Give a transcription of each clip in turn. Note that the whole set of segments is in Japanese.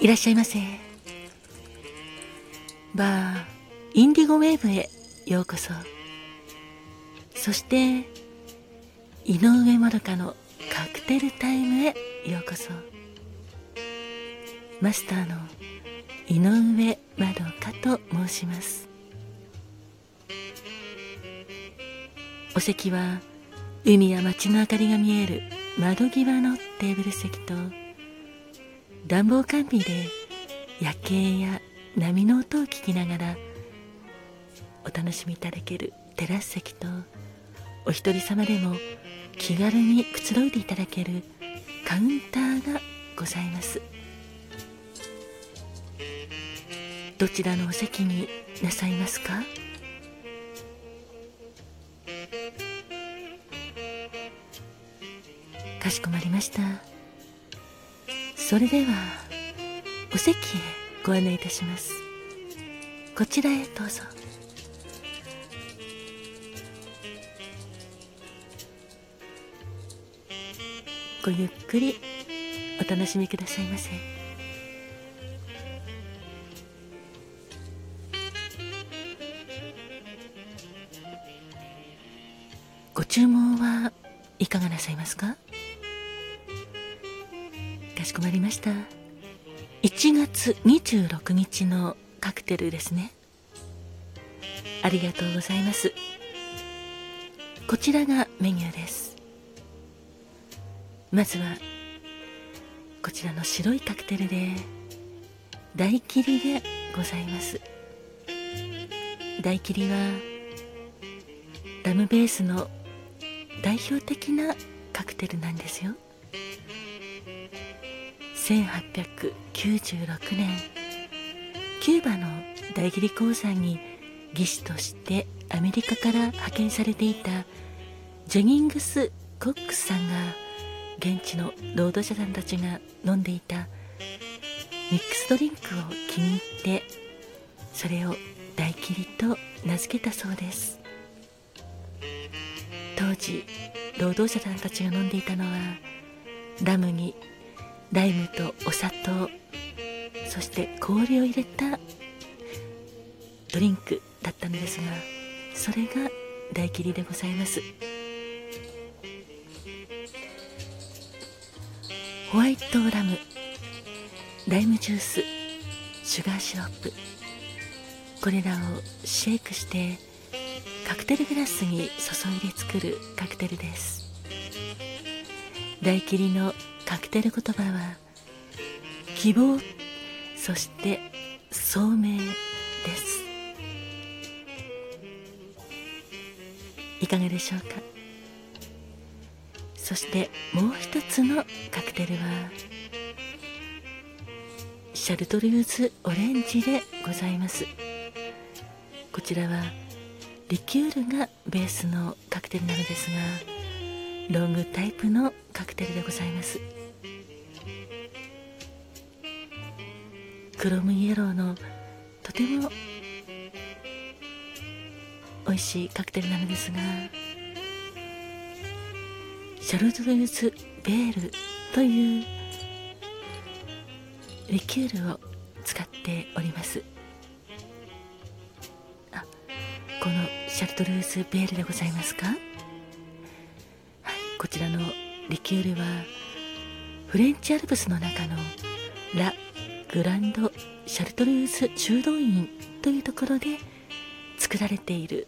いらっしゃいませ。バーインディゴウェーブへようこそ。そして井上まどかのカクテルタイムへようこそ。マスターの井上まどかと申します。お席は海や街の明かりが見える窓際のテーブル席と暖房完備で夜景や波の音を聞きながらお楽しみいただけるテラス席とお一人様でも気軽にくつろいでいただけるカウンターがございます。どちらのお席になさいますか？かしこまりました。それではお席へご案内いたします。こちらへどうぞ。ごゆっくりお楽しみくださいませ。ご注文はいかがなさいますか？かしこまりました。1月26日のカクテルですね。ありがとうございます。こちらがメニューです。まずはこちらの白いカクテルで大切りでございます。大切りはラムベースの代表的なカクテルなんですよ。1896年キューバの大切り鉱山に技師としてアメリカから派遣されていたジェニングス・コックスさんが現地の労働者さんたちが飲んでいたミックスドリンクを気に入ってそれを大切りと名付けたそうです。当時労働者さんたちが飲んでいたのはラムにライムとお砂糖そして氷を入れたドリンクだったのですがそれが大切りでございます。ホワイトラムライムジュースシュガーシロップこれらをシェイクしてカクテルグラスに注いで作るカクテルです。大切りのカクテル言葉は希望そして聡明です。いかがでしょうか？そしてもう一つのカクテルはシャルトリューズオレンジでございます。こちらはリキュールがベースのカクテルなのですがロングタイプのカクテルでございます。クロムイエローのとても美味しいカクテルなのですがシャルドルーズ・ベールというリキュールを使っております。あこのシャルトルーズ・ベールでございますか？はいこちらのリキュールはフレンチアルプスの中のラ・グランド・シャルトルーズ修道院というところで作られている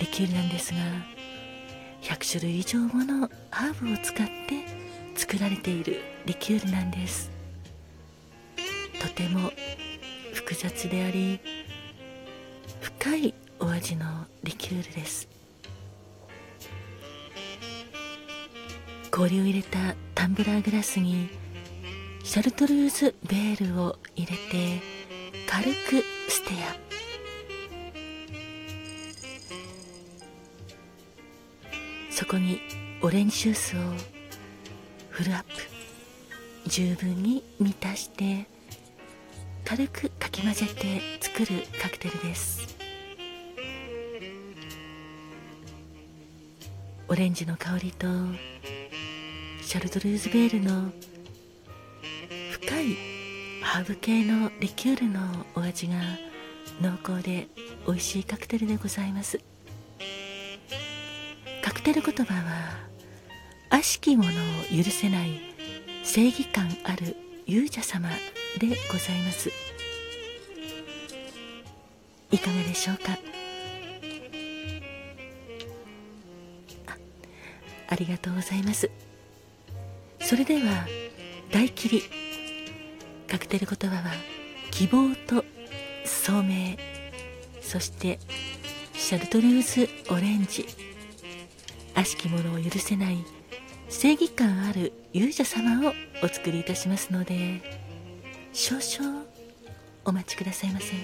リキュールなんですが100種類以上ものハーブを使って作られているリキュールなんです。とても複雑であり深いお味のリキュールです。氷を入れたタンブラーグラスにシャルトルーズベールを入れて軽くステア。そこにオレンジジュースをフルアップ。十分に満たして軽くかき混ぜて作るカクテルです。オレンジの香りとシャルトルーズベールの深いハーブ系のリキュールのお味が濃厚で美味しいカクテルでございます。カクテル言葉は悪しきものを許せない正義感ある勇者様でございます。いかがでしょうか？あありがとうございます。それでは大切り。カクテル言葉は希望と聡明。そしてシャルトルーズオレンジ。悪しき者を許せない正義感ある勇者様をお作りいたしますので少々お待ちくださいませ。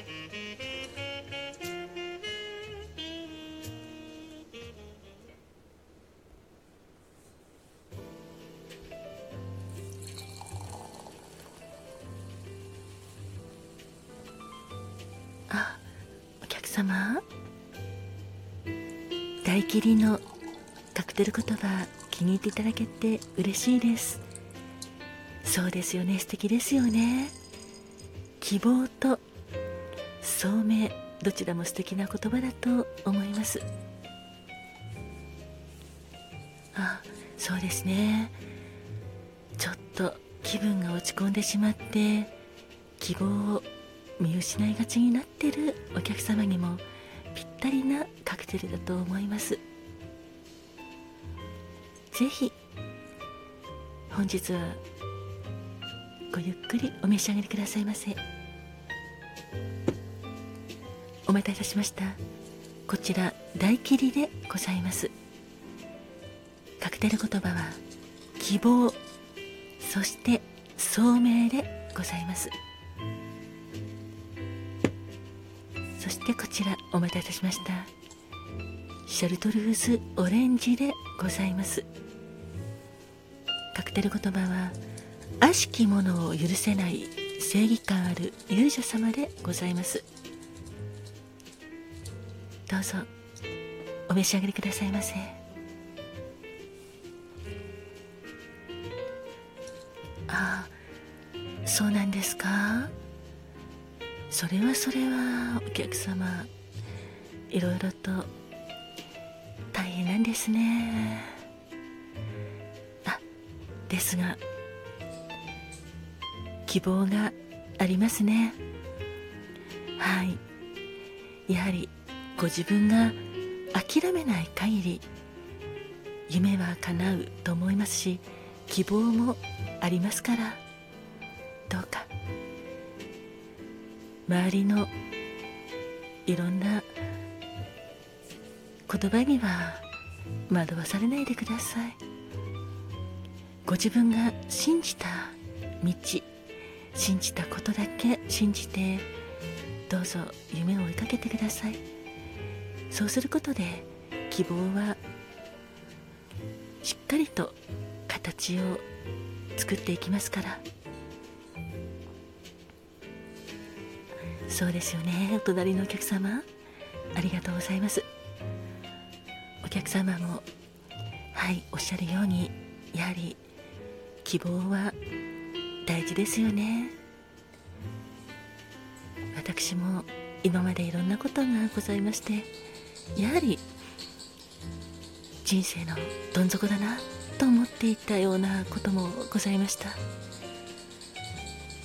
様。大切りのカクテル言葉気に入っていただけて嬉しいです。そうですよね。素敵ですよね。希望と聡明どちらも素敵な言葉だと思います。あそうですね。ちょっと気分が落ち込んでしまって希望を見失いがちになってるお客様にもぴったりなカクテルだと思います。ぜひ本日はごゆっくりお召し上がりくださいませ。お待たせいたしました。こちら大切りでございます。カクテル言葉は希望そして聡明でございます。そしてこちらお待たせしました。シャルトルーズオレンジでございます。カクテル言葉は悪しきものを許せない正義感ある勇者様でございます。どうぞお召し上がりくださいませ。ああそうなんですか？それはそれはお客様いろいろと大変なんですね。あですが希望がありますね。はい。やはりご自分が諦めない限り夢は叶うと思いますし希望もありますからどうか周りのいろんな言葉には惑わされないでください。ご自分が信じた道信じたことだけ信じてどうぞ夢を追いかけてください。そうすることで希望はしっかりと形を作っていきますから。そうですよね。お隣のお客様ありがとうございます。お客様もはいおっしゃるようにやはり希望は大事ですよね。私も今までいろんなことがございましてやはり人生のどん底だなと思っていたようなこともございました。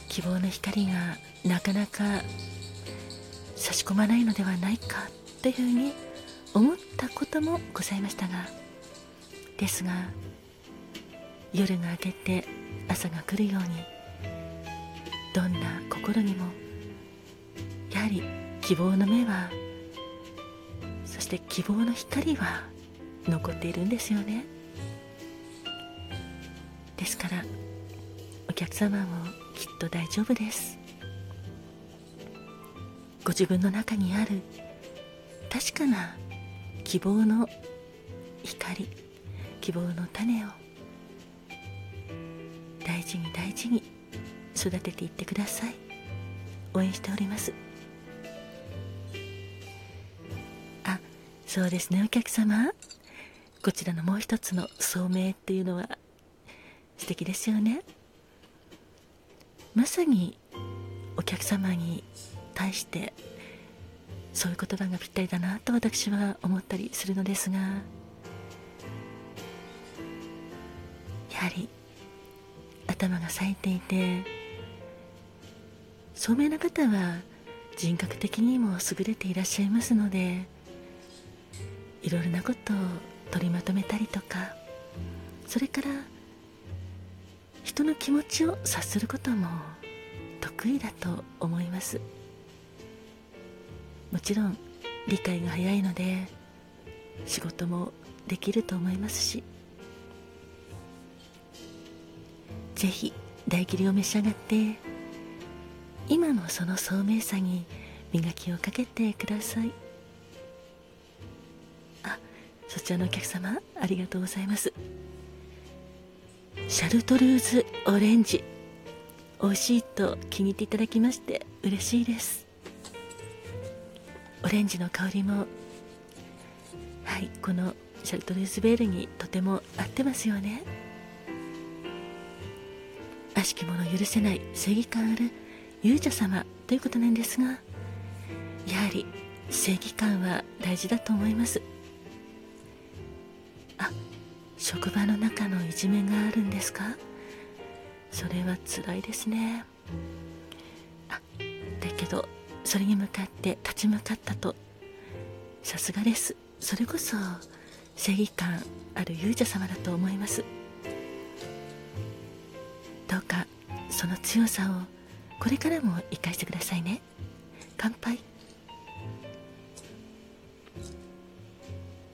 希望の光がなかなか差し込まないのではないかというふうに思ったこともございましたがですが夜が明けて朝が来るようにどんな心にもやはり希望の目はそして希望の光は残っているんですよね。ですからお客様もきっと大丈夫です。ご自分の中にある確かな希望の光希望の種を大事に大事に育てていってください。応援しております。あそうですねお客様。こちらのもう一つの聡明っていうのは素敵ですよね。まさにお客様に対してそういう言葉がぴったりだなと私は思ったりするのですがやはり頭が冴えていて聡明な方は人格的にも優れていらっしゃいますのでいろいろなことを取りまとめたりとかそれから人の気持ちを察することも得意だと思います。もちろん理解が早いので仕事もできると思いますしぜひ大切りを召し上がって今のその聡明さに磨きをかけてください。あそちらのお客様ありがとうございます。シャルトルーズオレンジ。美味しいと気に入っていただきまして嬉しいです。オレンジの香りも。はいこのシャルトルーズベールにとても合ってますよね。悪しき者許せない正義感ある勇者様ということなんですがやはり正義感は大事だと思います。あ職場の中のいじめがあるんですか？それは辛いですね。あだけどそれに向かって立ち向かったと。さすがです。それこそ正義感ある勇者様だと思います。どうかその強さをこれからも生かしてくださいね。乾杯。